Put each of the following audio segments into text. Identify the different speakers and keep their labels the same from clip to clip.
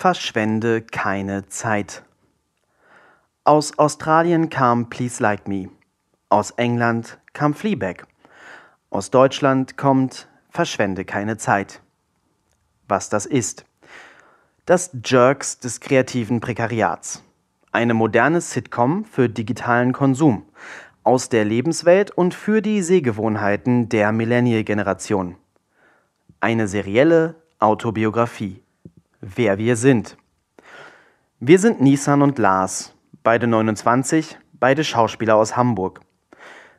Speaker 1: Verschwende keine Zeit. Aus Australien kam Please Like Me. Aus England kam Fleabag. Aus Deutschland kommt Verschwende keine Zeit. Was das ist. Das Jerks des kreativen Prekariats. Eine moderne Sitcom für digitalen Konsum. Aus der Lebenswelt und für die Sehgewohnheiten der Millennial-Generation. Eine serielle Autobiografie. Wer wir sind. Wir sind Nissan und Lars, beide 29, beide Schauspieler aus Hamburg.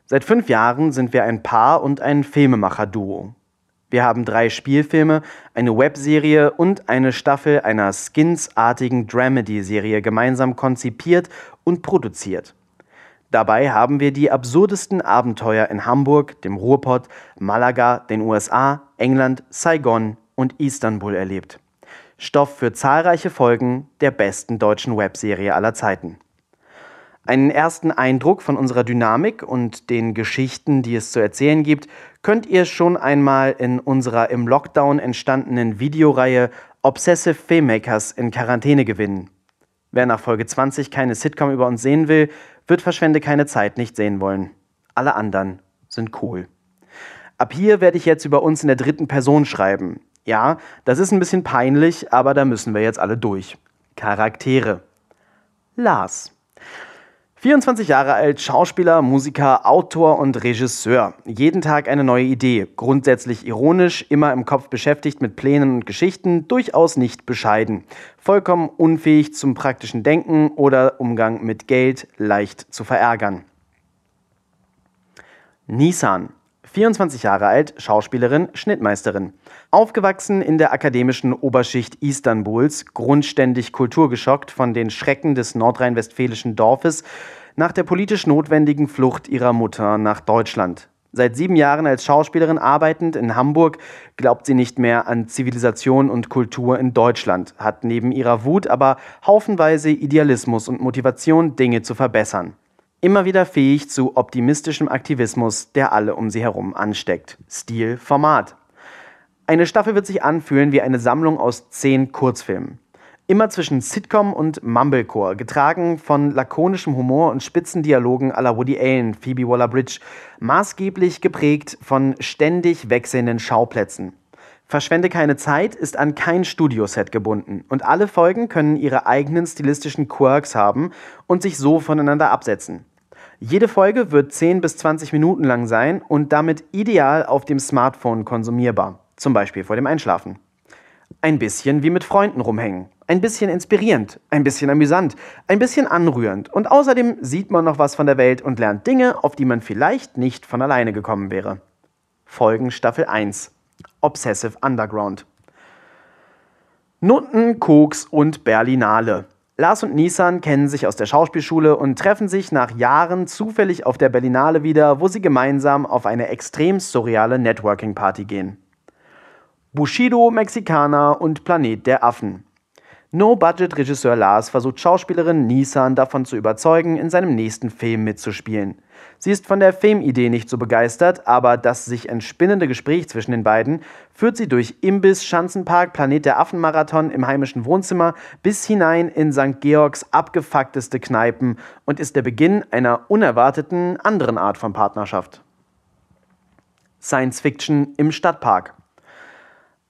Speaker 1: Seit fünf Jahren sind wir ein Paar und ein Filmemacher-Duo. Wir haben drei Spielfilme, eine Webserie und eine Staffel einer Skins-artigen Dramedy-Serie gemeinsam konzipiert und produziert. Dabei haben wir die absurdesten Abenteuer in Hamburg, dem Ruhrpott, Malaga, den USA, England, Saigon und Istanbul erlebt. Stoff für zahlreiche Folgen der besten deutschen Webserie aller Zeiten. Einen ersten Eindruck von unserer Dynamik und den Geschichten, die es zu erzählen gibt, könnt ihr schon einmal in unserer im Lockdown entstandenen Videoreihe Obsessive Filmmakers in Quarantäne gewinnen. Wer nach Folge 20 keine Sitcom über uns sehen will, wird Verschwende keine Zeit nicht sehen wollen. Alle anderen sind cool. Ab hier werde ich jetzt über uns in der dritten Person schreiben. Ja, das ist ein bisschen peinlich, aber da müssen wir jetzt alle durch. Charaktere. Lars. 24 Jahre alt, Schauspieler, Musiker, Autor und Regisseur. Jeden Tag eine neue Idee. Grundsätzlich ironisch, immer im Kopf beschäftigt mit Plänen und Geschichten, durchaus nicht bescheiden. Vollkommen unfähig zum praktischen Denken oder Umgang mit Geld, leicht zu verärgern. Nissan. 24 Jahre alt, Schauspielerin, Schnittmeisterin. Aufgewachsen in der akademischen Oberschicht Istanbuls, grundständig kulturgeschockt von den Schrecken des nordrhein-westfälischen Dorfes nach der politisch notwendigen Flucht ihrer Mutter nach Deutschland. Seit sieben Jahren als Schauspielerin arbeitend in Hamburg glaubt sie nicht mehr an Zivilisation und Kultur in Deutschland, hat neben ihrer Wut aber haufenweise Idealismus und Motivation, Dinge zu verbessern immer wieder fähig zu optimistischem Aktivismus, der alle um sie herum ansteckt. Stil, Format. Eine Staffel wird sich anfühlen wie eine Sammlung aus zehn Kurzfilmen. Immer zwischen Sitcom und Mumblecore, getragen von lakonischem Humor und spitzen Dialogen à la Woody Allen, Phoebe Waller-Bridge, maßgeblich geprägt von ständig wechselnden Schauplätzen. Verschwende keine Zeit ist an kein Studioset gebunden und alle Folgen können ihre eigenen stilistischen Quirks haben und sich so voneinander absetzen. Jede Folge wird 10 bis 20 Minuten lang sein und damit ideal auf dem Smartphone konsumierbar, zum Beispiel vor dem Einschlafen. Ein bisschen wie mit Freunden rumhängen, ein bisschen inspirierend, ein bisschen amüsant, ein bisschen anrührend und außerdem sieht man noch was von der Welt und lernt Dinge, auf die man vielleicht nicht von alleine gekommen wäre. Folgen Staffel 1 Obsessive Underground Nutten, Koks und Berlinale. Lars und Nissan kennen sich aus der Schauspielschule und treffen sich nach Jahren zufällig auf der Berlinale wieder, wo sie gemeinsam auf eine extrem surreale Networking-Party gehen. Bushido, Mexikaner und Planet der Affen. No-Budget-Regisseur Lars versucht Schauspielerin Nissan davon zu überzeugen, in seinem nächsten Film mitzuspielen. Sie ist von der Filmidee nicht so begeistert, aber das sich entspinnende Gespräch zwischen den beiden führt sie durch Imbiss, Schanzenpark, Planet der Affenmarathon im heimischen Wohnzimmer bis hinein in St. Georgs abgefuckteste Kneipen und ist der Beginn einer unerwarteten anderen Art von Partnerschaft. Science Fiction im Stadtpark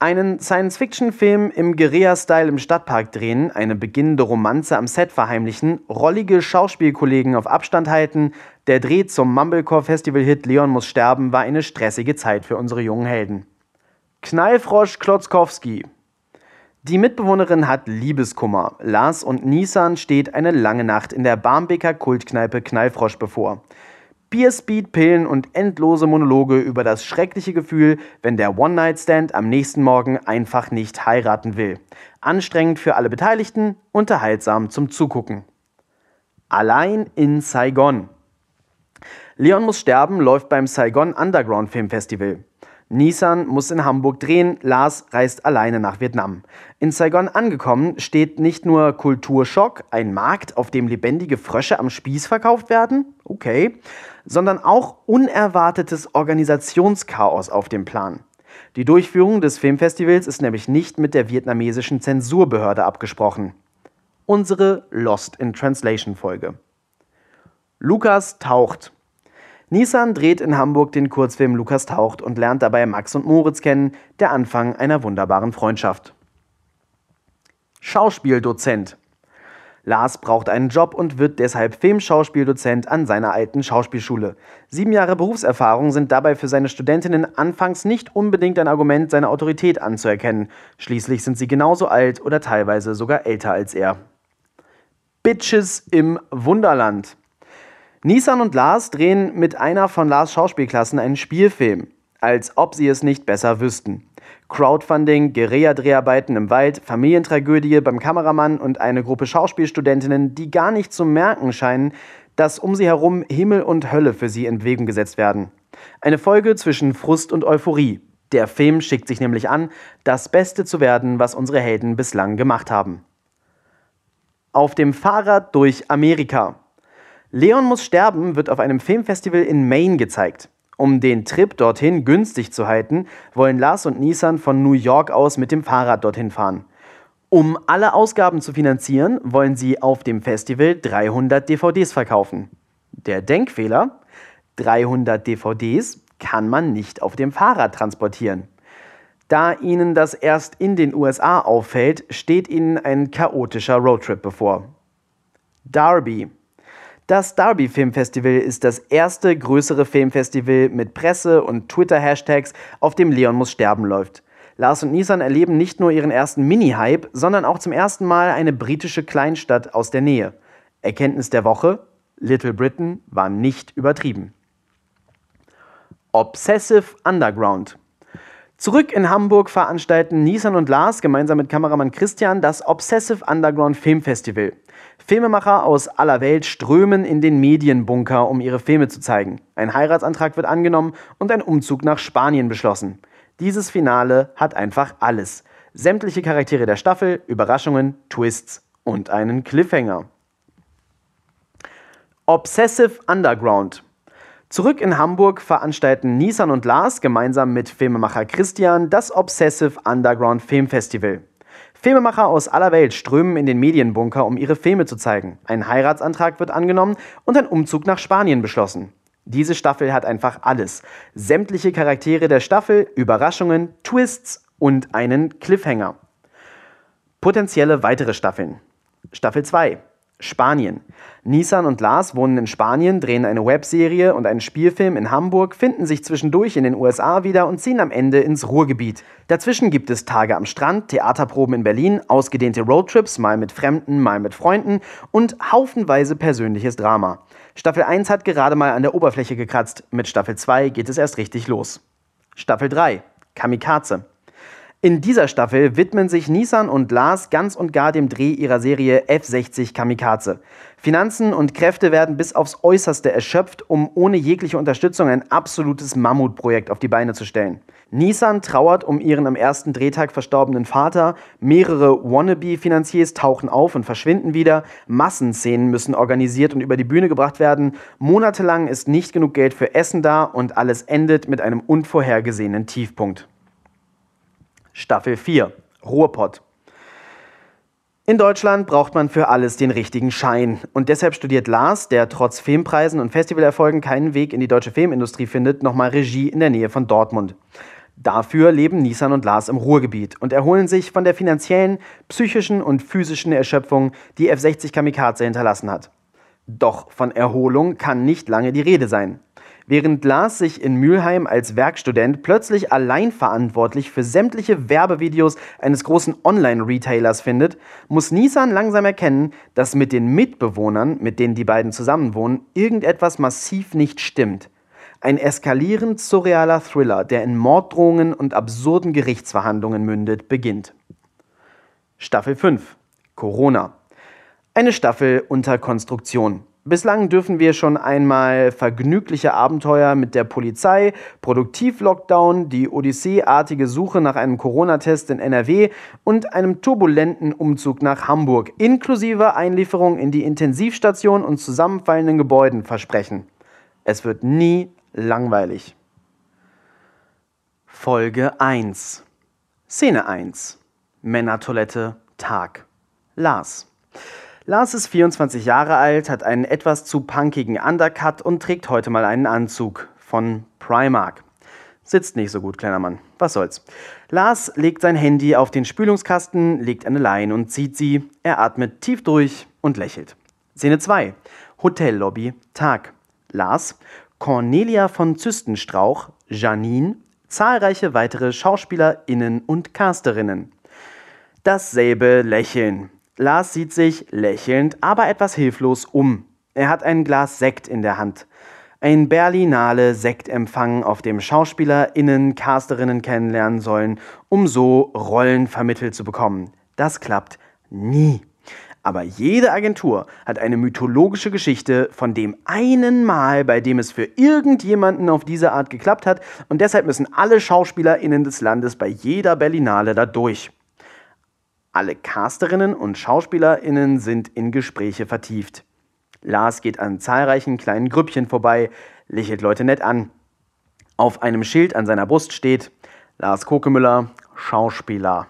Speaker 1: einen Science-Fiction-Film im Guerilla-Style im Stadtpark drehen, eine beginnende Romanze am Set verheimlichen, rollige Schauspielkollegen auf Abstand halten, der Dreh zum Mumblecore-Festival-Hit Leon muss sterben war eine stressige Zeit für unsere jungen Helden. Knallfrosch Klotzkowski. Die Mitbewohnerin hat Liebeskummer. Lars und Nissan steht eine lange Nacht in der Barmbeker Kultkneipe Knallfrosch bevor. Bierspeed, Pillen und endlose Monologe über das schreckliche Gefühl, wenn der One-Night-Stand am nächsten Morgen einfach nicht heiraten will. Anstrengend für alle Beteiligten, unterhaltsam zum Zugucken. Allein in Saigon. Leon muss sterben läuft beim Saigon Underground Film Festival. Nissan muss in Hamburg drehen, Lars reist alleine nach Vietnam. In Saigon angekommen steht nicht nur Kulturschock, ein Markt, auf dem lebendige Frösche am Spieß verkauft werden, okay, sondern auch unerwartetes Organisationschaos auf dem Plan. Die Durchführung des Filmfestivals ist nämlich nicht mit der vietnamesischen Zensurbehörde abgesprochen. Unsere Lost in Translation Folge. Lukas taucht. Nissan dreht in Hamburg den Kurzfilm Lukas taucht und lernt dabei Max und Moritz kennen, der Anfang einer wunderbaren Freundschaft. Schauspieldozent. Lars braucht einen Job und wird deshalb Filmschauspieldozent an seiner alten Schauspielschule. Sieben Jahre Berufserfahrung sind dabei für seine Studentinnen anfangs nicht unbedingt ein Argument, seine Autorität anzuerkennen. Schließlich sind sie genauso alt oder teilweise sogar älter als er. Bitches im Wunderland. Nissan und Lars drehen mit einer von Lars Schauspielklassen einen Spielfilm, als ob sie es nicht besser wüssten. Crowdfunding, Guerilla-Dreharbeiten im Wald, Familientragödie beim Kameramann und eine Gruppe Schauspielstudentinnen, die gar nicht zu merken scheinen, dass um sie herum Himmel und Hölle für sie in Bewegung gesetzt werden. Eine Folge zwischen Frust und Euphorie. Der Film schickt sich nämlich an, das Beste zu werden, was unsere Helden bislang gemacht haben. Auf dem Fahrrad durch Amerika. Leon muss sterben wird auf einem Filmfestival in Maine gezeigt. Um den Trip dorthin günstig zu halten, wollen Lars und Nissan von New York aus mit dem Fahrrad dorthin fahren. Um alle Ausgaben zu finanzieren, wollen sie auf dem Festival 300 DVDs verkaufen. Der Denkfehler? 300 DVDs kann man nicht auf dem Fahrrad transportieren. Da ihnen das erst in den USA auffällt, steht ihnen ein chaotischer Roadtrip bevor. Darby das Derby Filmfestival ist das erste größere Filmfestival mit Presse- und Twitter-Hashtags, auf dem Leon muss sterben läuft. Lars und Nissan erleben nicht nur ihren ersten Mini-Hype, sondern auch zum ersten Mal eine britische Kleinstadt aus der Nähe. Erkenntnis der Woche: Little Britain war nicht übertrieben. Obsessive Underground. Zurück in Hamburg veranstalten Nissan und Lars gemeinsam mit Kameramann Christian das Obsessive Underground Filmfestival. Filmemacher aus aller Welt strömen in den Medienbunker, um ihre Filme zu zeigen. Ein Heiratsantrag wird angenommen und ein Umzug nach Spanien beschlossen. Dieses Finale hat einfach alles. Sämtliche Charaktere der Staffel, Überraschungen, Twists und einen Cliffhanger. Obsessive Underground. Zurück in Hamburg veranstalten Nissan und Lars gemeinsam mit Filmemacher Christian das Obsessive Underground Filmfestival. Filmemacher aus aller Welt strömen in den Medienbunker, um ihre Filme zu zeigen. Ein Heiratsantrag wird angenommen und ein Umzug nach Spanien beschlossen. Diese Staffel hat einfach alles. Sämtliche Charaktere der Staffel, Überraschungen, Twists und einen Cliffhanger. Potenzielle weitere Staffeln. Staffel 2. Spanien. Nissan und Lars wohnen in Spanien, drehen eine Webserie und einen Spielfilm in Hamburg, finden sich zwischendurch in den USA wieder und ziehen am Ende ins Ruhrgebiet. Dazwischen gibt es Tage am Strand, Theaterproben in Berlin, ausgedehnte Roadtrips, mal mit Fremden, mal mit Freunden und haufenweise persönliches Drama. Staffel 1 hat gerade mal an der Oberfläche gekratzt, mit Staffel 2 geht es erst richtig los. Staffel 3 Kamikaze. In dieser Staffel widmen sich Nissan und Lars ganz und gar dem Dreh ihrer Serie F60 Kamikaze. Finanzen und Kräfte werden bis aufs Äußerste erschöpft, um ohne jegliche Unterstützung ein absolutes Mammutprojekt auf die Beine zu stellen. Nissan trauert um ihren am ersten Drehtag verstorbenen Vater, mehrere Wannabe-Finanziers tauchen auf und verschwinden wieder, Massenszenen müssen organisiert und über die Bühne gebracht werden, monatelang ist nicht genug Geld für Essen da und alles endet mit einem unvorhergesehenen Tiefpunkt. Staffel 4 Ruhrpott. In Deutschland braucht man für alles den richtigen Schein. Und deshalb studiert Lars, der trotz Filmpreisen und Festivalerfolgen keinen Weg in die deutsche Filmindustrie findet, nochmal Regie in der Nähe von Dortmund. Dafür leben Nissan und Lars im Ruhrgebiet und erholen sich von der finanziellen, psychischen und physischen Erschöpfung, die F60 Kamikaze hinterlassen hat. Doch von Erholung kann nicht lange die Rede sein. Während Lars sich in Mülheim als Werkstudent plötzlich allein verantwortlich für sämtliche Werbevideos eines großen Online-Retailers findet, muss Nissan langsam erkennen, dass mit den Mitbewohnern, mit denen die beiden zusammenwohnen, irgendetwas massiv nicht stimmt. Ein eskalierend surrealer Thriller, der in Morddrohungen und absurden Gerichtsverhandlungen mündet, beginnt. Staffel 5 Corona. Eine Staffel unter Konstruktion. Bislang dürfen wir schon einmal vergnügliche Abenteuer mit der Polizei, Produktiv-Lockdown, die Odyssee-artige Suche nach einem Corona-Test in NRW und einem turbulenten Umzug nach Hamburg, inklusive Einlieferung in die Intensivstation und zusammenfallenden Gebäuden versprechen. Es wird nie langweilig. Folge 1. Szene 1. Männertoilette, Tag. Lars. Lars ist 24 Jahre alt, hat einen etwas zu punkigen Undercut und trägt heute mal einen Anzug von Primark. Sitzt nicht so gut, kleiner Mann. Was soll's. Lars legt sein Handy auf den Spülungskasten, legt eine Leine und zieht sie. Er atmet tief durch und lächelt. Szene 2. Hotellobby, Tag. Lars, Cornelia von Zystenstrauch, Janine, zahlreiche weitere SchauspielerInnen und Casterinnen. Dasselbe Lächeln. Lars sieht sich lächelnd, aber etwas hilflos um. Er hat ein Glas Sekt in der Hand. Ein Berlinale Sektempfang, auf dem SchauspielerInnen Casterinnen kennenlernen sollen, um so Rollen vermittelt zu bekommen. Das klappt nie. Aber jede Agentur hat eine mythologische Geschichte von dem einen Mal, bei dem es für irgendjemanden auf diese Art geklappt hat und deshalb müssen alle SchauspielerInnen des Landes bei jeder Berlinale da durch. Alle Casterinnen und SchauspielerInnen sind in Gespräche vertieft. Lars geht an zahlreichen kleinen Grüppchen vorbei, lächelt Leute nett an. Auf einem Schild an seiner Brust steht Lars Kokemüller, Schauspieler.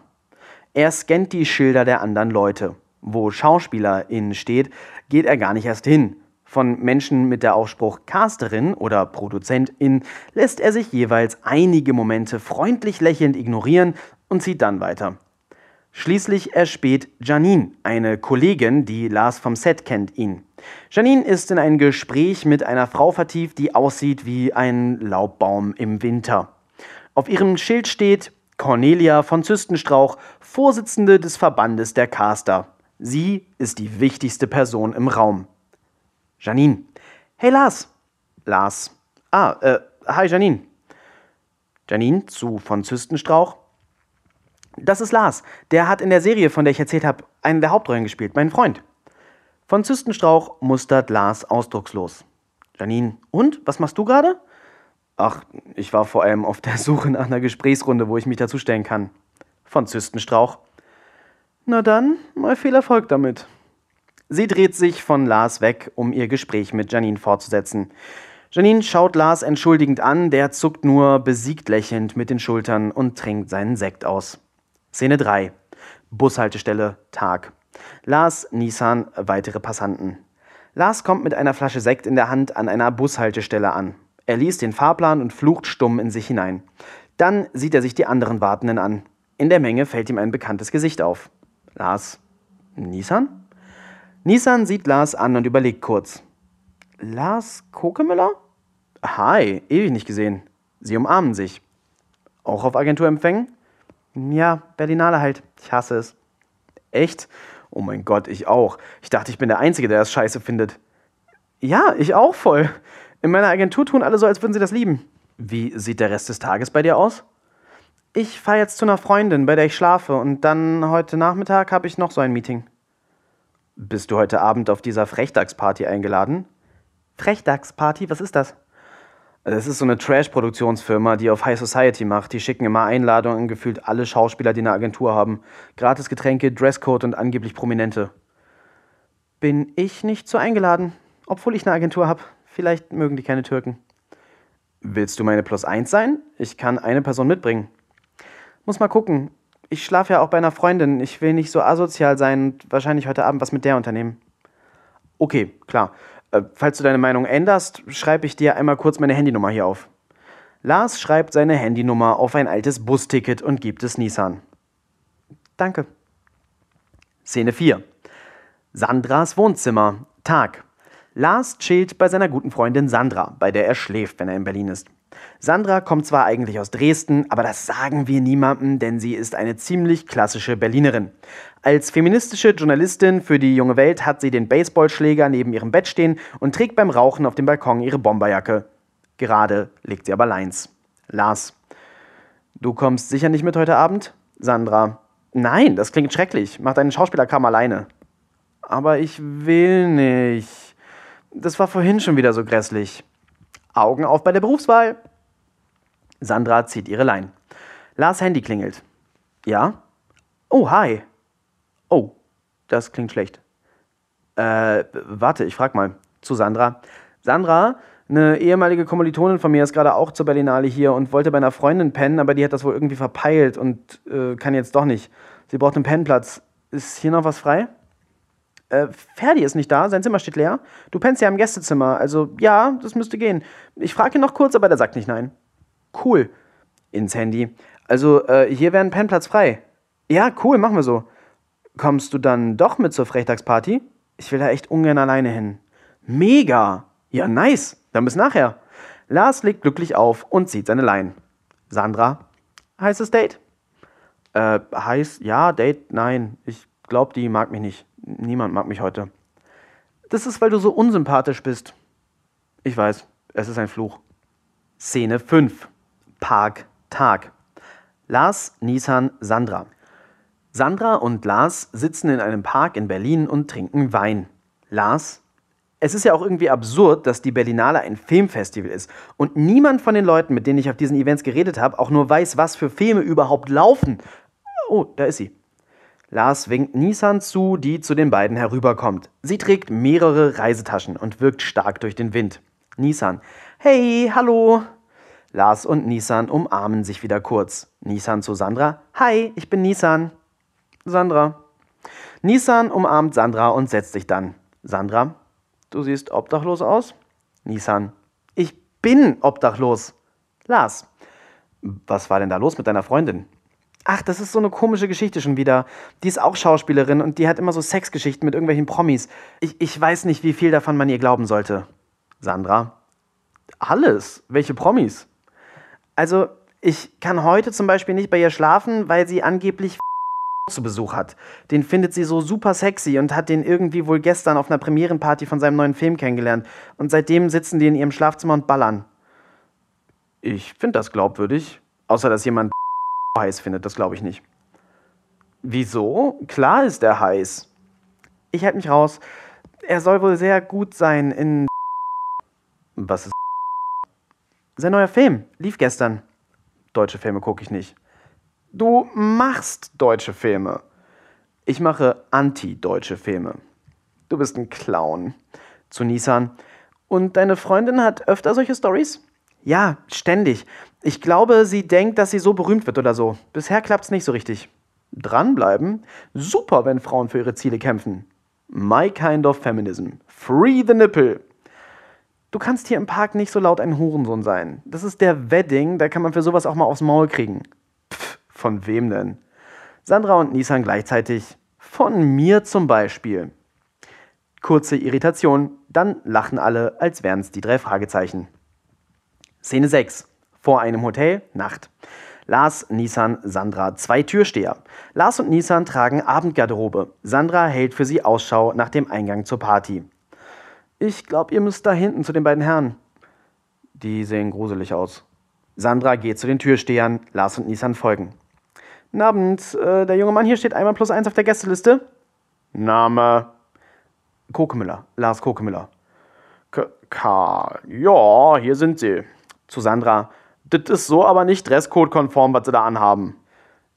Speaker 1: Er scannt die Schilder der anderen Leute wo SchauspielerInnen steht, geht er gar nicht erst hin. Von Menschen mit der Aufspruch Casterin oder Produzentin lässt er sich jeweils einige Momente freundlich lächelnd ignorieren und zieht dann weiter. Schließlich erspäht Janine, eine Kollegin, die Lars vom Set kennt, ihn. Janine ist in ein Gespräch mit einer Frau vertieft, die aussieht wie ein Laubbaum im Winter. Auf ihrem Schild steht Cornelia von Zystenstrauch, Vorsitzende des Verbandes der Caster. Sie ist die wichtigste Person im Raum. Janine. Hey Lars. Lars. Ah, äh, hi Janine. Janine zu von Zystenstrauch. Das ist Lars. Der hat in der Serie, von der ich erzählt habe, einen der Hauptrollen gespielt. Mein Freund. Von Zystenstrauch mustert Lars ausdruckslos. Janine. Und? Was machst du gerade? Ach, ich war vor allem auf der Suche nach einer Gesprächsrunde, wo ich mich dazustellen kann. Von Zystenstrauch. Na dann, mal viel Erfolg damit. Sie dreht sich von Lars weg, um ihr Gespräch mit Janine fortzusetzen. Janine schaut Lars entschuldigend an, der zuckt nur besiegt lächelnd mit den Schultern und trinkt seinen Sekt aus. Szene 3. Bushaltestelle, Tag. Lars, Nissan, weitere Passanten. Lars kommt mit einer Flasche Sekt in der Hand an einer Bushaltestelle an. Er liest den Fahrplan und flucht stumm in sich hinein. Dann sieht er sich die anderen Wartenden an. In der Menge fällt ihm ein bekanntes Gesicht auf. Lars, Nissan? Nissan sieht Lars an und überlegt kurz. Lars Kokemüller? Hi, ewig nicht gesehen. Sie umarmen sich. Auch auf Agenturempfängen? Ja, Berlinale halt. Ich hasse es. Echt? Oh mein Gott, ich auch. Ich dachte, ich bin der Einzige, der das scheiße findet. Ja, ich auch voll. In meiner Agentur tun alle so, als würden sie das lieben. Wie sieht der Rest des Tages bei dir aus? Ich fahre jetzt zu einer Freundin, bei der ich schlafe, und dann heute Nachmittag habe ich noch so ein Meeting. Bist du heute Abend auf dieser Frechdachsparty eingeladen? Frechdachsparty? Was ist das? Das ist so eine Trash-Produktionsfirma, die auf High Society macht. Die schicken immer Einladungen an gefühlt alle Schauspieler, die eine Agentur haben. Gratis Getränke, Dresscode und angeblich Prominente. Bin ich nicht so eingeladen, obwohl ich eine Agentur habe. Vielleicht mögen die keine Türken. Willst du meine Plus 1 sein? Ich kann eine Person mitbringen. Muss mal gucken. Ich schlafe ja auch bei einer Freundin. Ich will nicht so asozial sein und wahrscheinlich heute Abend was mit der unternehmen. Okay, klar. Äh, falls du deine Meinung änderst, schreibe ich dir einmal kurz meine Handynummer hier auf. Lars schreibt seine Handynummer auf ein altes Busticket und gibt es Nissan. Danke. Szene 4. Sandras Wohnzimmer. Tag. Lars chillt bei seiner guten Freundin Sandra, bei der er schläft, wenn er in Berlin ist. Sandra kommt zwar eigentlich aus Dresden, aber das sagen wir niemandem, denn sie ist eine ziemlich klassische Berlinerin. Als feministische Journalistin für die junge Welt hat sie den Baseballschläger neben ihrem Bett stehen und trägt beim Rauchen auf dem Balkon ihre Bomberjacke. Gerade legt sie aber Lines. Lars. Du kommst sicher nicht mit heute Abend? Sandra. Nein, das klingt schrecklich. Mach deinen Schauspielerkram alleine. Aber ich will nicht. Das war vorhin schon wieder so grässlich. Augen auf bei der Berufswahl. Sandra zieht ihre Lein. Lars Handy klingelt. Ja? Oh, hi. Oh, das klingt schlecht. Äh, warte, ich frag mal. Zu Sandra. Sandra, Eine ehemalige Kommilitonin von mir ist gerade auch zur Berlinale hier und wollte bei einer Freundin pennen, aber die hat das wohl irgendwie verpeilt und äh, kann jetzt doch nicht. Sie braucht einen Pennplatz. Ist hier noch was frei? Äh, Ferdi ist nicht da, sein Zimmer steht leer. Du pennst ja im Gästezimmer, also ja, das müsste gehen. Ich frage ihn noch kurz, aber der sagt nicht nein. Cool. Ins Handy. Also, äh, hier wäre ein Pennplatz frei. Ja, cool, machen wir so. Kommst du dann doch mit zur Frechtagsparty? Ich will da echt ungern alleine hin. Mega! Ja, nice. Dann bis nachher. Lars legt glücklich auf und zieht seine Leinen. Sandra, heißes Date? Äh, heiß, ja, Date, nein. Ich glaube, die mag mich nicht. Niemand mag mich heute. Das ist, weil du so unsympathisch bist. Ich weiß, es ist ein Fluch. Szene 5. Park, Tag. Lars, Nissan, Sandra. Sandra und Lars sitzen in einem Park in Berlin und trinken Wein. Lars, es ist ja auch irgendwie absurd, dass die Berlinale ein Filmfestival ist und niemand von den Leuten, mit denen ich auf diesen Events geredet habe, auch nur weiß, was für Filme überhaupt laufen. Oh, da ist sie. Lars winkt Nissan zu, die zu den beiden herüberkommt. Sie trägt mehrere Reisetaschen und wirkt stark durch den Wind. Nissan. Hey, hallo. Lars und Nissan umarmen sich wieder kurz. Nissan zu Sandra. Hi, ich bin Nissan. Sandra. Nissan umarmt Sandra und setzt sich dann. Sandra. Du siehst obdachlos aus? Nissan. Ich bin obdachlos. Lars. Was war denn da los mit deiner Freundin? Ach, das ist so eine komische Geschichte schon wieder. Die ist auch Schauspielerin und die hat immer so Sexgeschichten mit irgendwelchen Promis. Ich, ich weiß nicht, wie viel davon man ihr glauben sollte. Sandra. Alles. Welche Promis? Also, ich kann heute zum Beispiel nicht bei ihr schlafen, weil sie angeblich zu Besuch hat. Den findet sie so super sexy und hat den irgendwie wohl gestern auf einer Premierenparty von seinem neuen Film kennengelernt. Und seitdem sitzen die in ihrem Schlafzimmer und ballern. Ich finde das glaubwürdig. Außer dass jemand heiß findet, das glaube ich nicht. Wieso? Klar ist er heiß. Ich halte mich raus. Er soll wohl sehr gut sein in. Was ist sein neuer Film lief gestern. Deutsche Filme gucke ich nicht. Du machst deutsche Filme. Ich mache anti-deutsche Filme. Du bist ein Clown. Zu Nissan. Und deine Freundin hat öfter solche Stories? Ja, ständig. Ich glaube, sie denkt, dass sie so berühmt wird oder so. Bisher klappt's nicht so richtig. Dranbleiben? Super, wenn Frauen für ihre Ziele kämpfen. My kind of feminism. Free the nipple. Du kannst hier im Park nicht so laut ein Hurensohn sein. Das ist der Wedding, da kann man für sowas auch mal aufs Maul kriegen. Pff, von wem denn? Sandra und Nissan gleichzeitig. Von mir zum Beispiel. Kurze Irritation, dann lachen alle, als wären es die drei Fragezeichen. Szene 6. Vor einem Hotel, Nacht. Lars, Nissan, Sandra, zwei Türsteher. Lars und Nissan tragen Abendgarderobe. Sandra hält für sie Ausschau nach dem Eingang zur Party. Ich glaube, ihr müsst da hinten zu den beiden Herren. Die sehen gruselig aus. Sandra geht zu den Türstehern, Lars und Nissan folgen. Guten Abend, äh, der junge Mann hier steht einmal plus eins auf der Gästeliste. Name? Kokemüller, Lars Kokemüller. K, K ja, hier sind sie. Zu Sandra. Das ist so aber nicht Dresscode-konform, was sie da anhaben.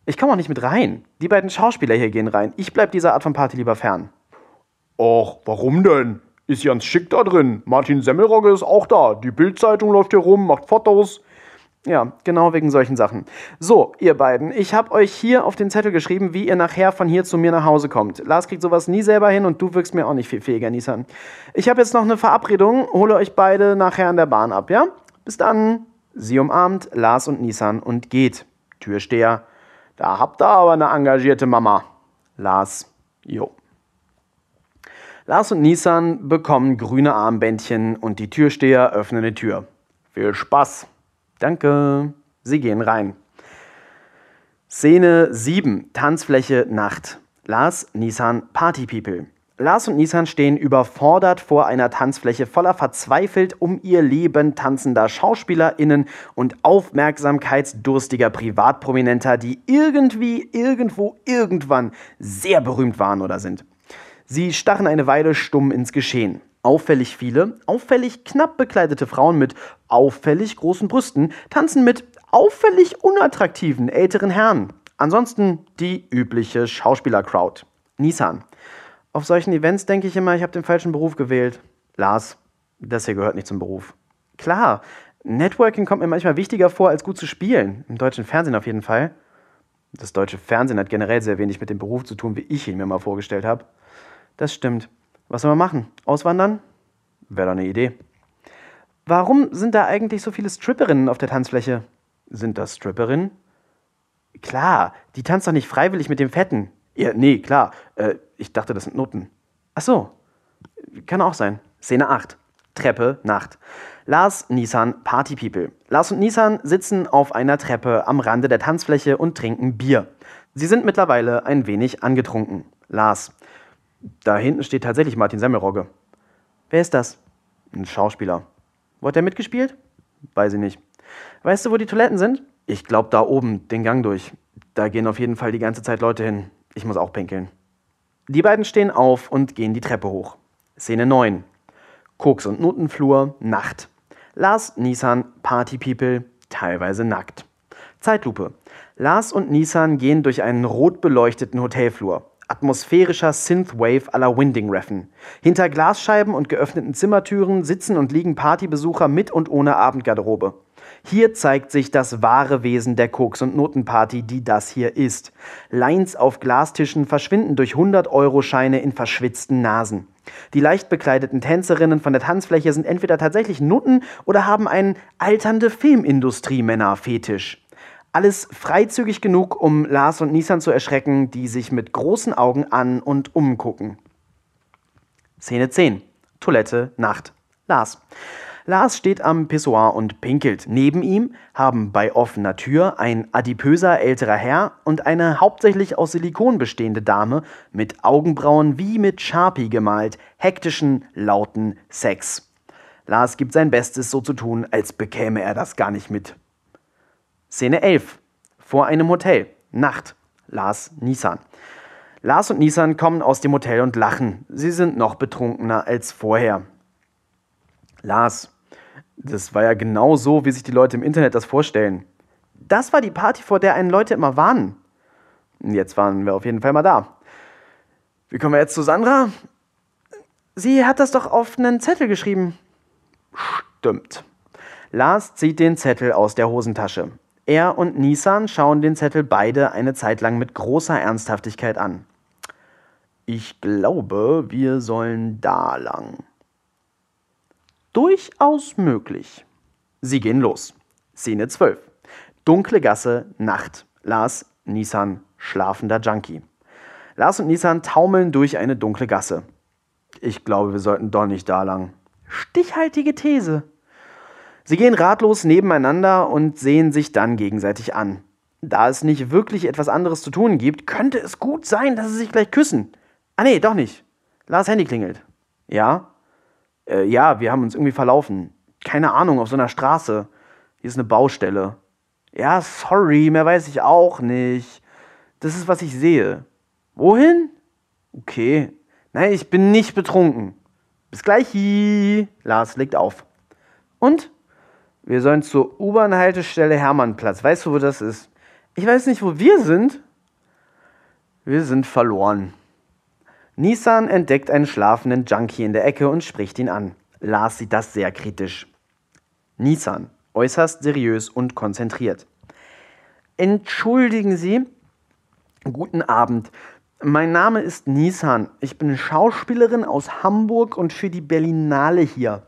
Speaker 1: Ich komme auch nicht mit rein. Die beiden Schauspieler hier gehen rein. Ich bleib dieser Art von Party lieber fern.
Speaker 2: Och, warum denn? Ist ganz schick da drin. Martin Semmelrogge ist auch da. Die Bildzeitung läuft hier rum, macht Fotos.
Speaker 1: Ja, genau wegen solchen Sachen. So, ihr beiden, ich habe euch hier auf den Zettel geschrieben, wie ihr nachher von hier zu mir nach Hause kommt. Lars kriegt sowas nie selber hin und du wirkst mir auch nicht viel fähiger, Nissan. Ich habe jetzt noch eine Verabredung, hole euch beide nachher an der Bahn ab, ja? Bis dann. Sie umarmt Lars und Nissan und geht. Türsteher. Da habt ihr aber eine engagierte Mama. Lars. Jo. Lars und Nissan bekommen grüne Armbändchen und die Türsteher öffnen die Tür. Viel Spaß. Danke. Sie gehen rein. Szene 7. Tanzfläche Nacht. Lars, Nissan, Party People. Lars und Nissan stehen überfordert vor einer Tanzfläche voller verzweifelt um ihr Leben tanzender SchauspielerInnen und aufmerksamkeitsdurstiger Privatprominenter, die irgendwie, irgendwo, irgendwann sehr berühmt waren oder sind. Sie starren eine Weile stumm ins Geschehen. Auffällig viele, auffällig knapp bekleidete Frauen mit auffällig großen Brüsten tanzen mit auffällig unattraktiven älteren Herren. Ansonsten die übliche Schauspielercrowd. Nissan. Auf solchen Events denke ich immer, ich habe den falschen Beruf gewählt. Lars, das hier gehört nicht zum Beruf. Klar, Networking kommt mir manchmal wichtiger vor, als gut zu spielen. Im deutschen Fernsehen auf jeden Fall. Das deutsche Fernsehen hat generell sehr wenig mit dem Beruf zu tun, wie ich ihn mir mal vorgestellt habe. Das stimmt. Was soll man machen? Auswandern? Wäre doch eine Idee. Warum sind da eigentlich so viele Stripperinnen auf der Tanzfläche? Sind das Stripperinnen? Klar, die tanzt doch nicht freiwillig mit dem Fetten. Ja, nee, klar. Äh, ich dachte, das sind Noten. Ach so. Kann auch sein. Szene 8. Treppe, Nacht. Lars, Nissan, Party People. Lars und Nissan sitzen auf einer Treppe am Rande der Tanzfläche und trinken Bier. Sie sind mittlerweile ein wenig angetrunken. Lars. Da hinten steht tatsächlich Martin Semmelrogge. Wer ist das? Ein Schauspieler. Wo hat er mitgespielt? Weiß ich nicht. Weißt du, wo die Toiletten sind? Ich glaube da oben, den Gang durch. Da gehen auf jeden Fall die ganze Zeit Leute hin. Ich muss auch pinkeln. Die beiden stehen auf und gehen die Treppe hoch. Szene 9. Koks- und Notenflur, Nacht. Lars, Nissan, Party People, teilweise nackt. Zeitlupe. Lars und Nissan gehen durch einen rot beleuchteten Hotelflur. Atmosphärischer Synthwave à la Winding Refn. Hinter Glasscheiben und geöffneten Zimmertüren sitzen und liegen Partybesucher mit und ohne Abendgarderobe. Hier zeigt sich das wahre Wesen der Koks- und Notenparty, die das hier ist. Lines auf Glastischen verschwinden durch 100-Euro-Scheine in verschwitzten Nasen. Die leicht bekleideten Tänzerinnen von der Tanzfläche sind entweder tatsächlich Nutten oder haben einen alternde Filmindustrie-Männer-Fetisch. Alles freizügig genug, um Lars und Nissan zu erschrecken, die sich mit großen Augen an und umgucken. Szene 10. Toilette, Nacht. Lars. Lars steht am Pissoir und pinkelt. Neben ihm haben bei offener Tür ein adipöser älterer Herr und eine hauptsächlich aus Silikon bestehende Dame mit Augenbrauen wie mit Sharpie gemalt, hektischen, lauten Sex. Lars gibt sein Bestes, so zu tun, als bekäme er das gar nicht mit. Szene 11. Vor einem Hotel. Nacht. Lars Nissan. Lars und Nissan kommen aus dem Hotel und lachen. Sie sind noch betrunkener als vorher. Lars, das war ja genau so, wie sich die Leute im Internet das vorstellen. Das war die Party, vor der einen Leute immer warnen. Jetzt waren wir auf jeden Fall mal da. Wie kommen wir jetzt zu Sandra? Sie hat das doch auf einen Zettel geschrieben. Stimmt. Lars zieht den Zettel aus der Hosentasche. Er und Nissan schauen den Zettel beide eine Zeit lang mit großer Ernsthaftigkeit an. Ich glaube, wir sollen da lang durchaus möglich. Sie gehen los. Szene 12. Dunkle Gasse, Nacht. Lars, Nissan, schlafender Junkie. Lars und Nissan taumeln durch eine dunkle Gasse. Ich glaube, wir sollten doch nicht da lang. Stichhaltige These. Sie gehen ratlos nebeneinander und sehen sich dann gegenseitig an. Da es nicht wirklich etwas anderes zu tun gibt, könnte es gut sein, dass sie sich gleich küssen. Ah nee, doch nicht. Lars Handy klingelt. Ja? Äh, ja, wir haben uns irgendwie verlaufen. Keine Ahnung, auf so einer Straße. Hier ist eine Baustelle. Ja, sorry, mehr weiß ich auch nicht. Das ist, was ich sehe. Wohin? Okay. Nein, ich bin nicht betrunken. Bis gleich. Lars legt auf. Und? Wir sollen zur U-Bahn-Haltestelle Hermannplatz. Weißt du, wo das ist? Ich weiß nicht, wo wir sind. Wir sind verloren. Nissan entdeckt einen schlafenden Junkie in der Ecke und spricht ihn an. Lars sieht das sehr kritisch. Nissan, äußerst seriös und konzentriert. Entschuldigen Sie. Guten Abend. Mein Name ist Nissan. Ich bin Schauspielerin aus Hamburg und für die Berlinale hier.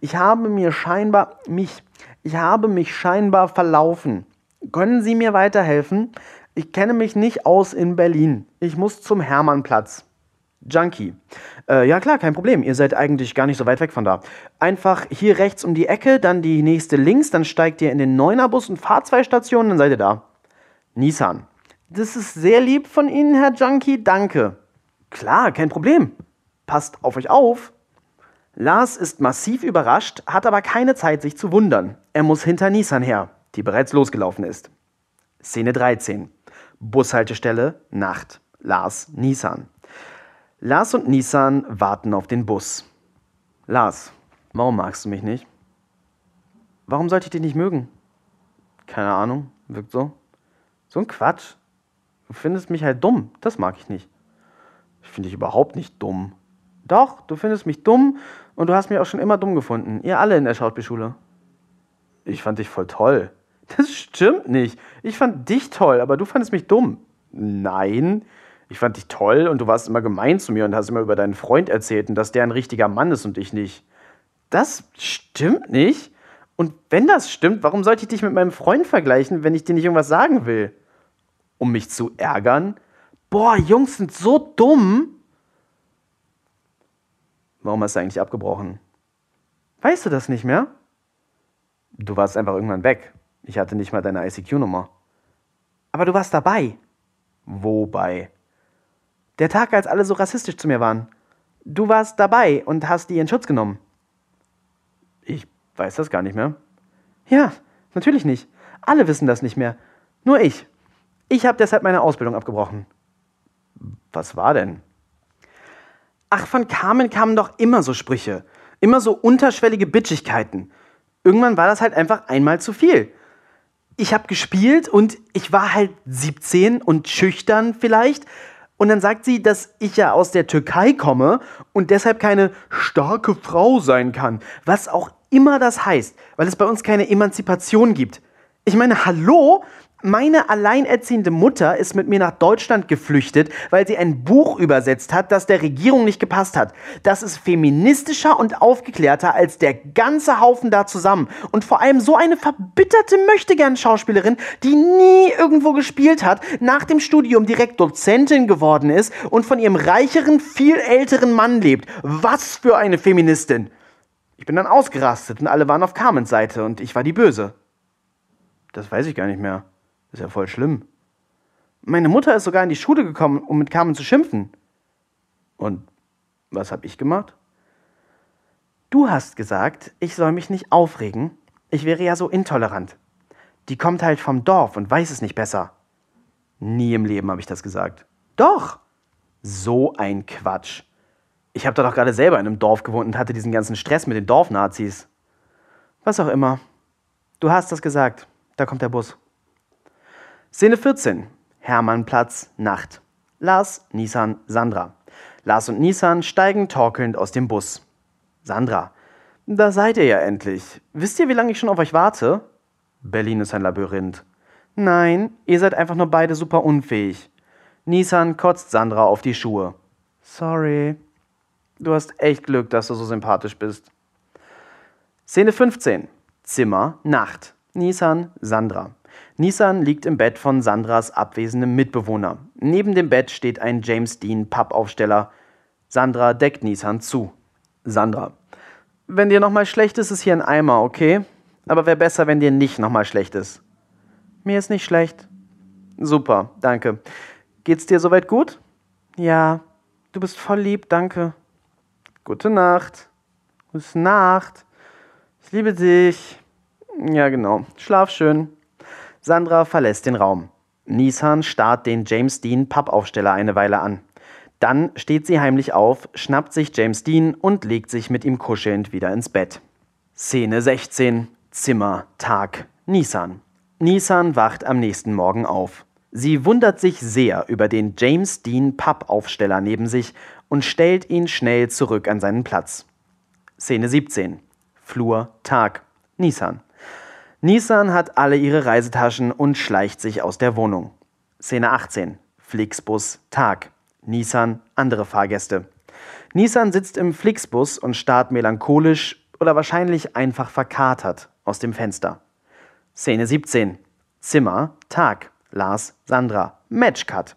Speaker 1: Ich habe mir scheinbar mich ich habe mich scheinbar verlaufen. Können Sie mir weiterhelfen? Ich kenne mich nicht aus in Berlin. Ich muss zum Hermannplatz. Junkie. Äh, ja klar, kein Problem. Ihr seid eigentlich gar nicht so weit weg von da. Einfach hier rechts um die Ecke, dann die nächste links, dann steigt ihr in den Neunerbus und fahrt zwei Stationen, dann seid ihr da. Nissan. Das ist sehr lieb von Ihnen, Herr Junkie. Danke. Klar, kein Problem. Passt auf euch auf. Lars ist massiv überrascht, hat aber keine Zeit, sich zu wundern. Er muss hinter Nissan her, die bereits losgelaufen ist. Szene 13. Bushaltestelle, Nacht. Lars, Nissan. Lars und Nissan warten auf den Bus. Lars, warum magst du mich nicht? Warum sollte ich dich nicht mögen? Keine Ahnung, wirkt so. So ein Quatsch. Du findest mich halt dumm, das mag ich nicht. Ich finde dich überhaupt nicht dumm. Doch, du findest mich dumm und du hast mich auch schon immer dumm gefunden. Ihr alle in der Schauspielschule. Ich fand dich voll toll. Das stimmt nicht. Ich fand dich toll, aber du fandest mich dumm. Nein. Ich fand dich toll und du warst immer gemein zu mir und hast immer über deinen Freund erzählt und dass der ein richtiger Mann ist und ich nicht. Das stimmt nicht. Und wenn das stimmt, warum sollte ich dich mit meinem Freund vergleichen, wenn ich dir nicht irgendwas sagen will? Um mich zu ärgern? Boah, Jungs sind so dumm. Warum hast du eigentlich abgebrochen? Weißt du das nicht mehr? Du warst einfach irgendwann weg. Ich hatte nicht mal deine ICQ-Nummer. Aber du warst dabei. Wobei? Der Tag, als alle so rassistisch zu mir waren. Du warst dabei und hast die in Schutz genommen. Ich weiß das gar nicht mehr. Ja, natürlich nicht. Alle wissen das nicht mehr. Nur ich. Ich habe deshalb meine Ausbildung abgebrochen. Was war denn? Ach, von Carmen kamen doch immer so Sprüche. Immer so unterschwellige Bitchigkeiten. Irgendwann war das halt einfach einmal zu viel. Ich habe gespielt und ich war halt 17 und schüchtern vielleicht. Und dann sagt sie, dass ich ja aus der Türkei komme und deshalb keine starke Frau sein kann. Was auch immer das heißt, weil es bei uns keine Emanzipation gibt. Ich meine, hallo? Meine alleinerziehende Mutter ist mit mir nach Deutschland geflüchtet, weil sie ein Buch übersetzt hat, das der Regierung nicht gepasst hat. Das ist feministischer und aufgeklärter als der ganze Haufen da zusammen. Und vor allem so eine verbitterte Möchtegern-Schauspielerin, die nie irgendwo gespielt hat, nach dem Studium direkt Dozentin geworden ist und von ihrem reicheren, viel älteren Mann lebt. Was für eine Feministin! Ich bin dann ausgerastet und alle waren auf Carmens Seite und ich war die Böse. Das weiß ich gar nicht mehr. Ist ja voll schlimm. Meine Mutter ist sogar in die Schule gekommen, um mit Carmen zu schimpfen. Und was habe ich gemacht? Du hast gesagt, ich soll mich nicht aufregen. Ich wäre ja so intolerant. Die kommt halt vom Dorf und weiß es nicht besser. Nie im Leben habe ich das gesagt. Doch. So ein Quatsch. Ich habe da doch gerade selber in einem Dorf gewohnt und hatte diesen ganzen Stress mit den Dorfnazis. Was auch immer. Du hast das gesagt. Da kommt der Bus. Szene 14. Hermannplatz, Nacht. Lars, Nissan, Sandra. Lars und Nissan steigen torkelnd aus dem Bus. Sandra. Da seid ihr ja endlich. Wisst ihr, wie lange ich schon auf euch warte? Berlin ist ein Labyrinth. Nein, ihr seid einfach nur beide super unfähig. Nissan kotzt Sandra auf die Schuhe. Sorry. Du hast echt Glück, dass du so sympathisch bist. Szene 15. Zimmer, Nacht. Nissan, Sandra. Nissan liegt im Bett von Sandras abwesendem Mitbewohner. Neben dem Bett steht ein James Dean Pappaufsteller. Sandra deckt Nissan zu. Sandra. Wenn dir nochmal schlecht ist, ist hier ein Eimer, okay? Aber wäre besser, wenn dir nicht nochmal schlecht ist. Mir ist nicht schlecht. Super, danke. Geht's dir soweit gut? Ja. Du bist voll lieb, danke. Gute Nacht. Gute Nacht. Ich liebe dich. Ja, genau. Schlaf schön. Sandra verlässt den Raum. Nissan starrt den James Dean Pappaufsteller eine Weile an. Dann steht sie heimlich auf, schnappt sich James Dean und legt sich mit ihm kuschelnd wieder ins Bett. Szene 16. Zimmer, Tag, Nissan. Nissan wacht am nächsten Morgen auf. Sie wundert sich sehr über den James Dean Pappaufsteller neben sich und stellt ihn schnell zurück an seinen Platz. Szene 17. Flur, Tag, Nissan. Nissan hat alle ihre Reisetaschen und schleicht sich aus der Wohnung. Szene 18. Flixbus Tag. Nissan andere Fahrgäste. Nissan sitzt im Flixbus und starrt melancholisch oder wahrscheinlich einfach verkatert aus dem Fenster. Szene 17. Zimmer Tag. Lars Sandra. Matchcut.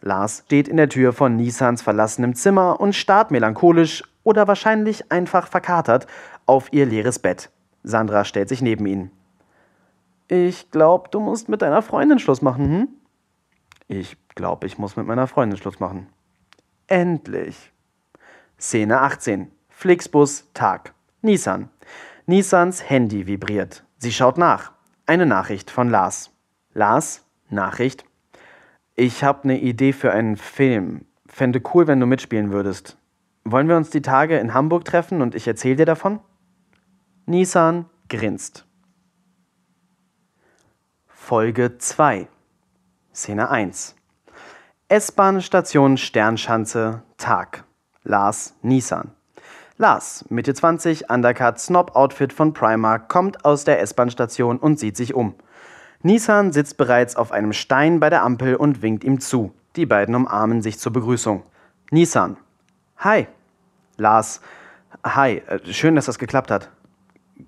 Speaker 1: Lars steht in der Tür von Nissans verlassenem Zimmer und starrt melancholisch oder wahrscheinlich einfach verkatert auf ihr leeres Bett. Sandra stellt sich neben ihn. Ich glaube, du musst mit deiner Freundin Schluss machen, hm? Ich glaube, ich muss mit meiner Freundin Schluss machen. Endlich. Szene 18. Flixbus, Tag. Nissan. Nissans Handy vibriert. Sie schaut nach. Eine Nachricht von Lars. Lars, Nachricht. Ich habe eine Idee für einen Film. Fände cool, wenn du mitspielen würdest. Wollen wir uns die Tage in Hamburg treffen und ich erzähle dir davon? Nissan grinst. Folge 2 Szene 1 S-Bahn-Station Sternschanze Tag Lars Nissan Lars, Mitte 20, Undercut Snob-Outfit von Primark, kommt aus der S-Bahn-Station und sieht sich um. Nissan sitzt bereits auf einem Stein bei der Ampel und winkt ihm zu. Die beiden umarmen sich zur Begrüßung. Nissan. Hi. Lars. Hi. Äh, schön, dass das geklappt hat.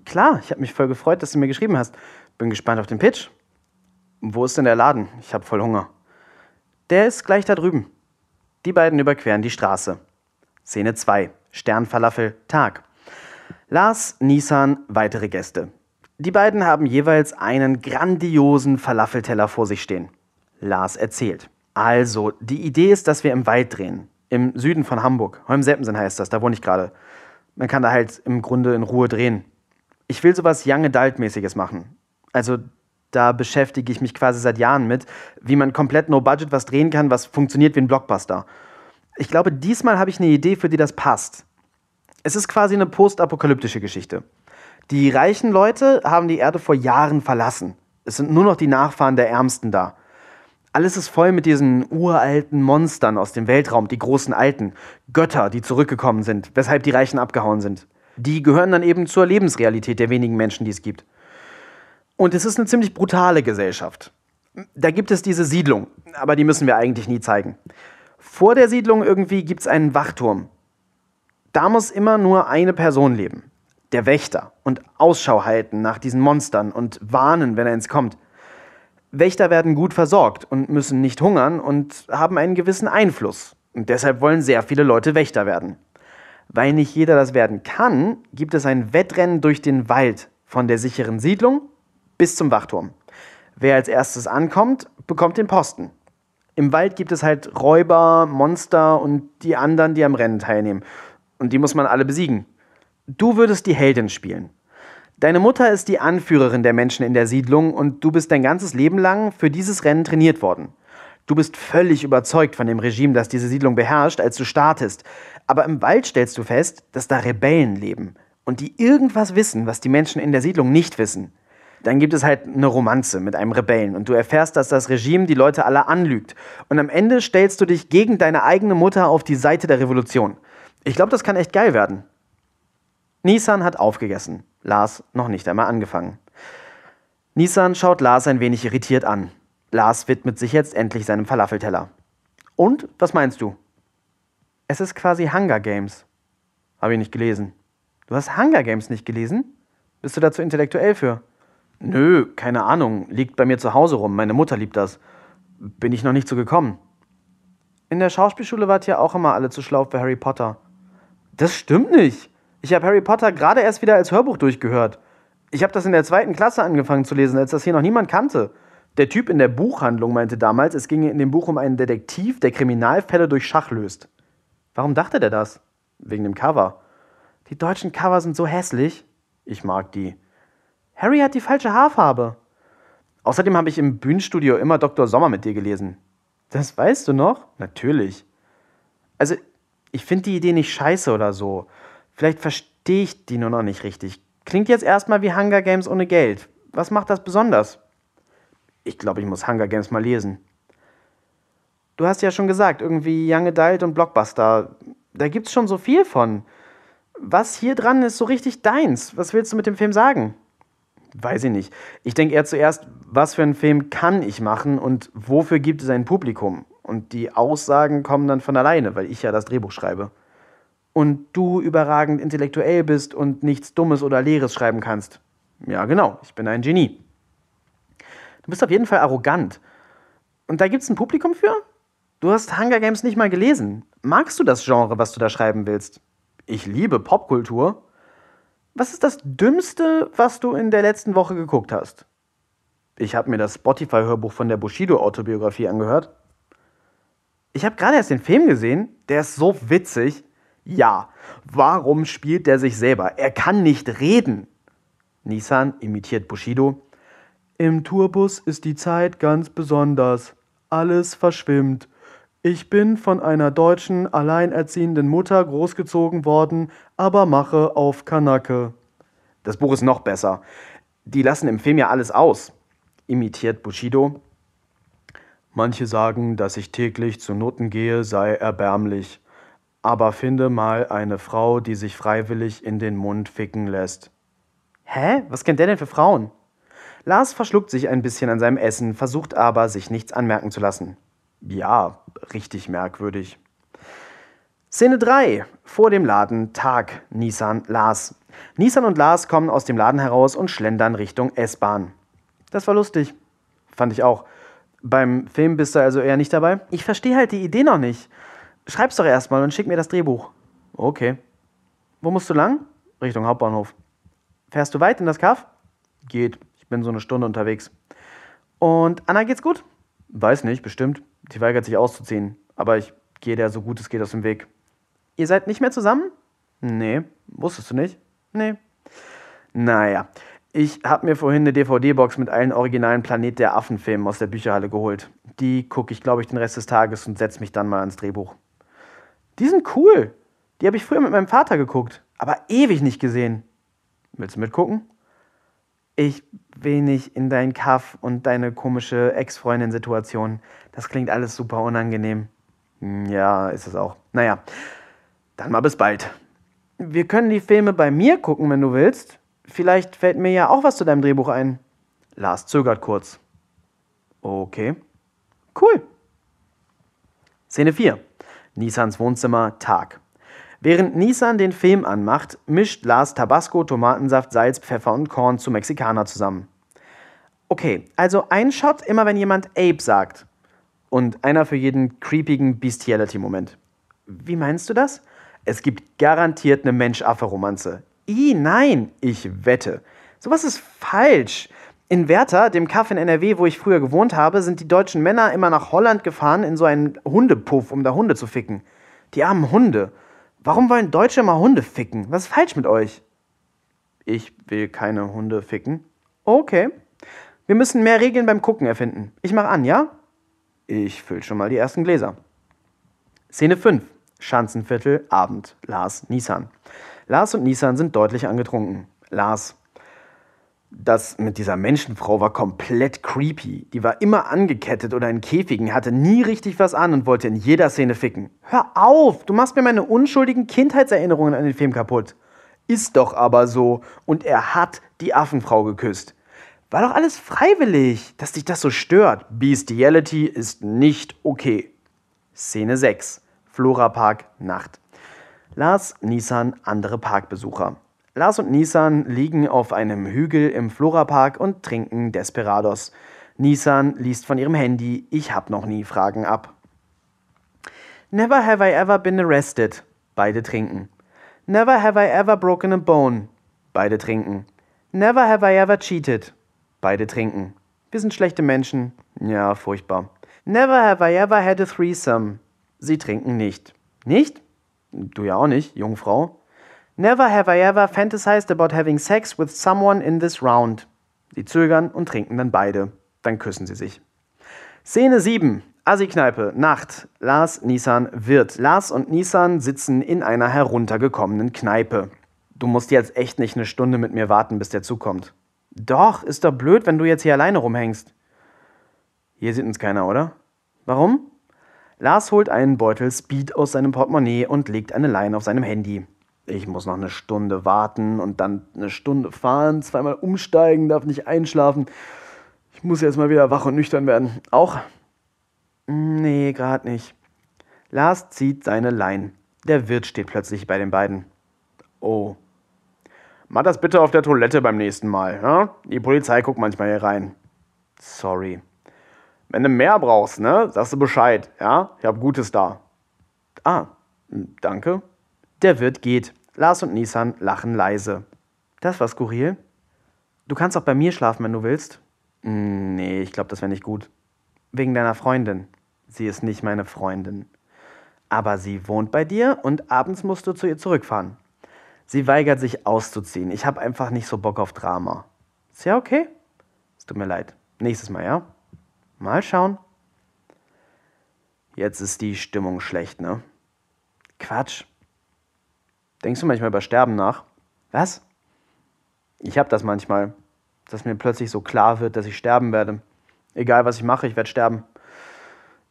Speaker 1: Klar, ich habe mich voll gefreut, dass du mir geschrieben hast. Bin gespannt auf den Pitch. Wo ist denn der Laden? Ich habe voll Hunger. Der ist gleich da drüben. Die beiden überqueren die Straße. Szene 2. Sternfalafel, Tag. Lars, Nissan, weitere Gäste. Die beiden haben jeweils einen grandiosen Falafelteller vor sich stehen. Lars erzählt. Also, die Idee ist, dass wir im Wald drehen. Im Süden von Hamburg. Holmseppensen heißt das, da wohne ich gerade. Man kann da halt im Grunde in Ruhe drehen. Ich will sowas Young Adult-mäßiges machen. Also, da beschäftige ich mich quasi seit Jahren mit, wie man komplett no budget was drehen kann, was funktioniert wie ein Blockbuster. Ich glaube, diesmal habe ich eine Idee, für die das passt. Es ist quasi eine postapokalyptische Geschichte. Die reichen Leute haben die Erde vor Jahren verlassen. Es sind nur noch die Nachfahren der Ärmsten da. Alles ist voll mit diesen uralten Monstern aus dem Weltraum, die großen Alten, Götter, die zurückgekommen sind, weshalb die Reichen abgehauen sind. Die gehören dann eben zur Lebensrealität der wenigen Menschen, die es gibt. Und es ist eine ziemlich brutale Gesellschaft. Da gibt es diese Siedlung, aber die müssen wir eigentlich nie zeigen. Vor der Siedlung irgendwie gibt es einen Wachturm. Da muss immer nur eine Person leben. Der Wächter. Und Ausschau halten nach diesen Monstern und warnen, wenn er ins kommt. Wächter werden gut versorgt und müssen nicht hungern und haben einen gewissen Einfluss. Und deshalb wollen sehr viele Leute Wächter werden. Weil nicht jeder das werden kann, gibt es ein Wettrennen durch den Wald von der sicheren Siedlung bis zum Wachturm. Wer als erstes ankommt, bekommt den Posten. Im Wald gibt es halt Räuber, Monster und die anderen, die am Rennen teilnehmen. Und die muss man alle besiegen. Du würdest die Heldin spielen. Deine Mutter ist die Anführerin der Menschen in der Siedlung und du bist dein ganzes Leben lang für dieses Rennen trainiert worden. Du bist völlig überzeugt von dem Regime, das diese Siedlung beherrscht, als du startest. Aber im Wald stellst du fest, dass da Rebellen leben und die irgendwas wissen, was die Menschen in der Siedlung nicht wissen dann gibt es halt eine Romanze mit einem Rebellen und du erfährst, dass das Regime die Leute alle anlügt. Und am Ende stellst du dich gegen deine eigene Mutter auf die Seite der Revolution. Ich glaube, das kann echt geil werden. Nissan hat aufgegessen. Lars noch nicht einmal angefangen. Nissan schaut Lars ein wenig irritiert an. Lars widmet sich jetzt endlich seinem Falafelteller. Und, was meinst du? Es ist quasi Hunger Games. Habe ich nicht gelesen. Du hast Hunger Games nicht gelesen? Bist du dazu intellektuell für? Nö, keine Ahnung. Liegt bei mir zu Hause rum. Meine Mutter liebt das. Bin ich noch nicht so gekommen. In der Schauspielschule wart ihr auch immer alle zu schlau für Harry Potter. Das stimmt nicht. Ich habe Harry Potter gerade erst wieder als Hörbuch durchgehört. Ich habe das in der zweiten Klasse angefangen zu lesen, als das hier noch niemand kannte. Der Typ in der Buchhandlung meinte damals, es ginge in dem Buch um einen Detektiv, der Kriminalfälle durch Schach löst. Warum dachte der das? Wegen dem Cover. Die deutschen Cover sind so hässlich. Ich mag die. Harry hat die falsche Haarfarbe. Außerdem habe ich im Bühnenstudio immer Dr. Sommer mit dir gelesen. Das weißt du noch? Natürlich. Also, ich finde die Idee nicht scheiße oder so. Vielleicht verstehe ich die nur noch nicht richtig. Klingt jetzt erstmal wie Hunger Games ohne Geld. Was macht das besonders? Ich glaube, ich muss Hunger Games mal lesen. Du hast ja schon gesagt, irgendwie Young Adult und Blockbuster. Da gibt's schon so viel von. Was hier dran ist so richtig deins? Was willst du mit dem Film sagen? Weiß ich nicht. Ich denke eher zuerst, was für einen Film kann ich machen und wofür gibt es ein Publikum? Und die Aussagen kommen dann von alleine, weil ich ja das Drehbuch schreibe. Und du überragend intellektuell bist und nichts Dummes oder Leeres schreiben kannst. Ja, genau, ich bin ein Genie. Du bist auf jeden Fall arrogant. Und da gibt es ein Publikum für? Du hast Hunger Games nicht mal gelesen. Magst du das Genre, was du da schreiben willst? Ich liebe Popkultur. Was ist das Dümmste, was du in der letzten Woche geguckt hast? Ich habe mir das Spotify-Hörbuch von der Bushido-Autobiografie angehört. Ich habe gerade erst den Film gesehen, der ist so witzig. Ja, warum spielt der sich selber? Er kann nicht reden. Nissan imitiert Bushido. Im Tourbus ist die Zeit ganz besonders. Alles verschwimmt. Ich bin von einer deutschen alleinerziehenden Mutter großgezogen worden, aber mache auf Kanake. Das Buch ist noch besser. Die lassen im Film ja alles aus, imitiert Bushido. Manche sagen, dass ich täglich zu Noten gehe, sei erbärmlich. Aber finde mal eine Frau, die sich freiwillig in den Mund ficken lässt. Hä? Was kennt der denn für Frauen? Lars verschluckt sich ein bisschen an seinem Essen, versucht aber, sich nichts anmerken zu lassen. Ja, richtig merkwürdig. Szene 3. Vor dem Laden Tag. Nissan, Lars. Nissan und Lars kommen aus dem Laden heraus und schlendern Richtung S-Bahn. Das war lustig. Fand ich auch. Beim Film bist du also eher nicht dabei? Ich verstehe halt die Idee noch nicht. Schreib's doch erstmal und schick mir das Drehbuch. Okay. Wo musst du lang? Richtung Hauptbahnhof. Fährst du weit in das Kaff? Geht. Ich bin so eine Stunde unterwegs. Und Anna geht's gut? Weiß nicht, bestimmt. Sie weigert sich auszuziehen. Aber ich gehe der so gut es geht aus dem Weg. Ihr seid nicht mehr zusammen? Nee. Wusstest du nicht? Nee. Naja. Ich habe mir vorhin eine DVD-Box mit allen originalen Planet der Affen-Filmen aus der Bücherhalle geholt. Die gucke ich, glaube ich, den Rest des Tages und setze mich dann mal ans Drehbuch. Die sind cool. Die habe ich früher mit meinem Vater geguckt, aber ewig nicht gesehen. Willst du mitgucken? Ich will nicht in dein Kaff und deine komische Ex-Freundin-Situation. Das klingt alles super unangenehm. Hm, ja, ist es auch. Naja, dann mal bis bald. Wir können die Filme bei mir gucken, wenn du willst. Vielleicht fällt mir ja auch was zu deinem Drehbuch ein. Lars zögert kurz. Okay. Cool. Szene 4. Nissans Wohnzimmer, Tag. Während Nissan den Film anmacht, mischt Lars Tabasco, Tomatensaft, Salz, Pfeffer und Korn zu Mexikaner zusammen. Okay, also ein Shot immer, wenn jemand Ape sagt. Und einer für jeden creepigen Bestiality-Moment. Wie meinst du das? Es gibt garantiert eine Mensch-Affe-Romanze. I, nein, ich wette. Sowas ist falsch. In Werther, dem Kaff in NRW, wo ich früher gewohnt habe, sind die deutschen Männer immer nach Holland gefahren in so einen Hundepuff, um da Hunde zu ficken. Die armen Hunde. Warum wollen Deutsche immer Hunde ficken? Was ist falsch mit euch? Ich will keine Hunde ficken. Okay. Wir müssen mehr Regeln beim Gucken erfinden. Ich mach an, ja? Ich füll schon mal die ersten Gläser. Szene 5. Schanzenviertel, Abend. Lars, Nissan. Lars und Nissan sind deutlich angetrunken. Lars. Das mit dieser Menschenfrau war komplett creepy. Die war immer angekettet oder in Käfigen, hatte nie richtig was an und wollte in jeder Szene ficken. Hör auf, du machst mir meine unschuldigen Kindheitserinnerungen an den Film kaputt. Ist doch aber so. Und er hat die Affenfrau geküsst. War doch alles freiwillig, dass dich das so stört. Bestiality ist nicht okay. Szene 6. Flora Park, Nacht. Lars, Nissan, andere Parkbesucher. Lars und Nissan liegen auf einem Hügel im Florapark und trinken Desperados. Nissan liest von ihrem Handy Ich hab noch nie Fragen ab. Never have I ever been arrested. Beide trinken. Never have I ever broken a bone. Beide trinken. Never have I ever cheated. Beide trinken. Wir sind schlechte Menschen. Ja, furchtbar. Never have I ever had a threesome. Sie trinken nicht. Nicht? Du ja auch nicht, Jungfrau. Never have I ever fantasized about having sex with someone in this round. Sie zögern und trinken dann beide. Dann küssen sie sich. Szene 7. Assi-Kneipe, Nacht. Lars, Nissan, Wirt. Lars und Nissan sitzen in einer heruntergekommenen Kneipe. Du musst jetzt echt nicht eine Stunde mit mir warten, bis der zukommt. Doch, ist doch blöd, wenn du jetzt hier alleine rumhängst. Hier sieht uns keiner, oder? Warum? Lars holt einen Beutel Speed aus seinem Portemonnaie und legt eine Leine auf seinem Handy. Ich muss noch eine Stunde warten und dann eine Stunde fahren, zweimal umsteigen, darf nicht einschlafen. Ich muss jetzt mal wieder wach und nüchtern werden. Auch? Nee, gerade nicht. Lars zieht seine Leine. Der Wirt steht plötzlich bei den beiden. Oh. Mach das bitte auf der Toilette beim nächsten Mal. Ja? Die Polizei guckt manchmal hier rein. Sorry. Wenn du mehr brauchst, ne, sagst du Bescheid, ja? Ich hab Gutes da. Ah, danke. Der Wirt geht. Lars und Nissan lachen leise. Das war skurril. Du kannst auch bei mir schlafen, wenn du willst. Nee, ich glaube, das wäre nicht gut. Wegen deiner Freundin. Sie ist nicht meine Freundin. Aber sie wohnt bei dir und abends musst du zu ihr zurückfahren. Sie weigert sich auszuziehen. Ich habe einfach nicht so Bock auf Drama. Ist ja okay? Es tut mir leid. Nächstes Mal, ja? Mal schauen. Jetzt ist die Stimmung schlecht, ne? Quatsch. Denkst du manchmal über Sterben nach? Was? Ich hab das manchmal, dass mir plötzlich so klar wird, dass ich sterben werde. Egal was ich mache, ich werde sterben.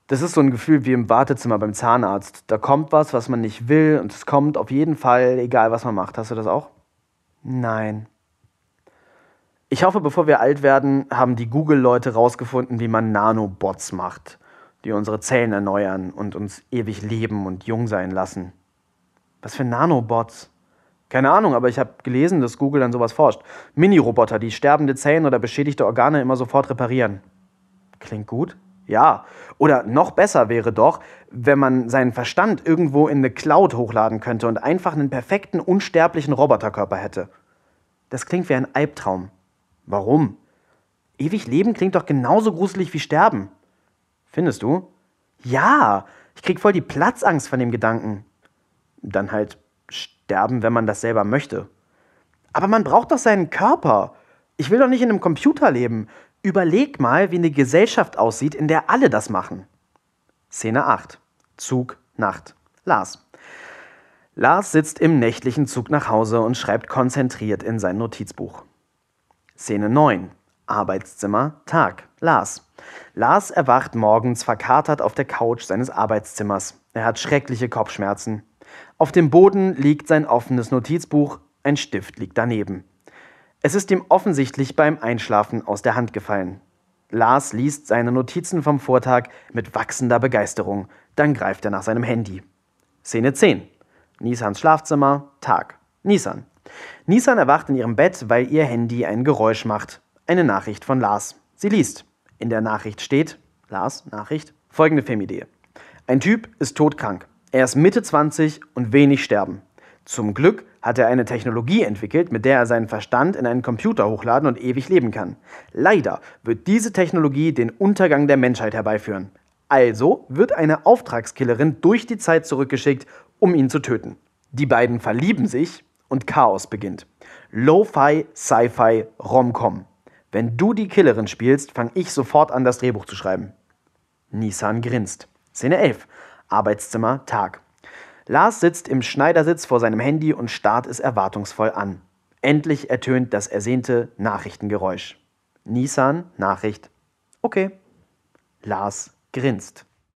Speaker 1: Das ist so ein Gefühl wie im Wartezimmer beim Zahnarzt. Da kommt was, was man nicht will und es kommt auf jeden Fall, egal was man macht. Hast du das auch? Nein. Ich hoffe, bevor wir alt werden, haben die Google-Leute rausgefunden, wie man Nanobots macht, die unsere Zellen erneuern und uns ewig leben und jung sein lassen. Was für Nanobots? Keine Ahnung, aber ich habe gelesen, dass Google an sowas forscht. Mini-Roboter, die sterbende Zellen oder beschädigte Organe immer sofort reparieren. Klingt gut? Ja. Oder noch besser wäre doch, wenn man seinen Verstand irgendwo in eine Cloud hochladen könnte und einfach einen perfekten, unsterblichen Roboterkörper hätte. Das klingt wie ein Albtraum. Warum? Ewig leben klingt doch genauso gruselig wie sterben. Findest du? Ja, ich krieg voll die Platzangst von dem Gedanken. Dann halt sterben, wenn man das selber möchte. Aber man braucht doch seinen Körper. Ich will doch nicht in einem Computer leben. Überleg mal, wie eine Gesellschaft aussieht, in der alle das machen. Szene 8. Zug, Nacht. Lars. Lars sitzt im nächtlichen Zug nach Hause und schreibt konzentriert in sein Notizbuch. Szene 9. Arbeitszimmer, Tag. Lars. Lars erwacht morgens verkatert auf der Couch seines Arbeitszimmers. Er hat schreckliche Kopfschmerzen. Auf dem Boden liegt sein offenes Notizbuch, ein Stift liegt daneben. Es ist ihm offensichtlich beim Einschlafen aus der Hand gefallen. Lars liest seine Notizen vom Vortag mit wachsender Begeisterung. Dann greift er nach seinem Handy. Szene 10. Nisans Schlafzimmer, Tag. Nisan. Nisan erwacht in ihrem Bett, weil ihr Handy ein Geräusch macht. Eine Nachricht von Lars. Sie liest. In der Nachricht steht, Lars, Nachricht, folgende Filmidee. Ein Typ ist todkrank. Er ist Mitte 20 und wenig sterben. Zum Glück hat er eine Technologie entwickelt, mit der er seinen Verstand in einen Computer hochladen und ewig leben kann. Leider wird diese Technologie den Untergang der Menschheit herbeiführen. Also wird eine Auftragskillerin durch die Zeit zurückgeschickt, um ihn zu töten. Die beiden verlieben sich und Chaos beginnt. Lo-Fi, Sci-Fi, Rom-Com. Wenn du die Killerin spielst, fange ich sofort an, das Drehbuch zu schreiben. Nissan grinst. Szene 11. Arbeitszimmer, Tag. Lars sitzt im Schneidersitz vor seinem Handy und starrt es erwartungsvoll an. Endlich ertönt das ersehnte Nachrichtengeräusch. Nissan, Nachricht. Okay. Lars grinst.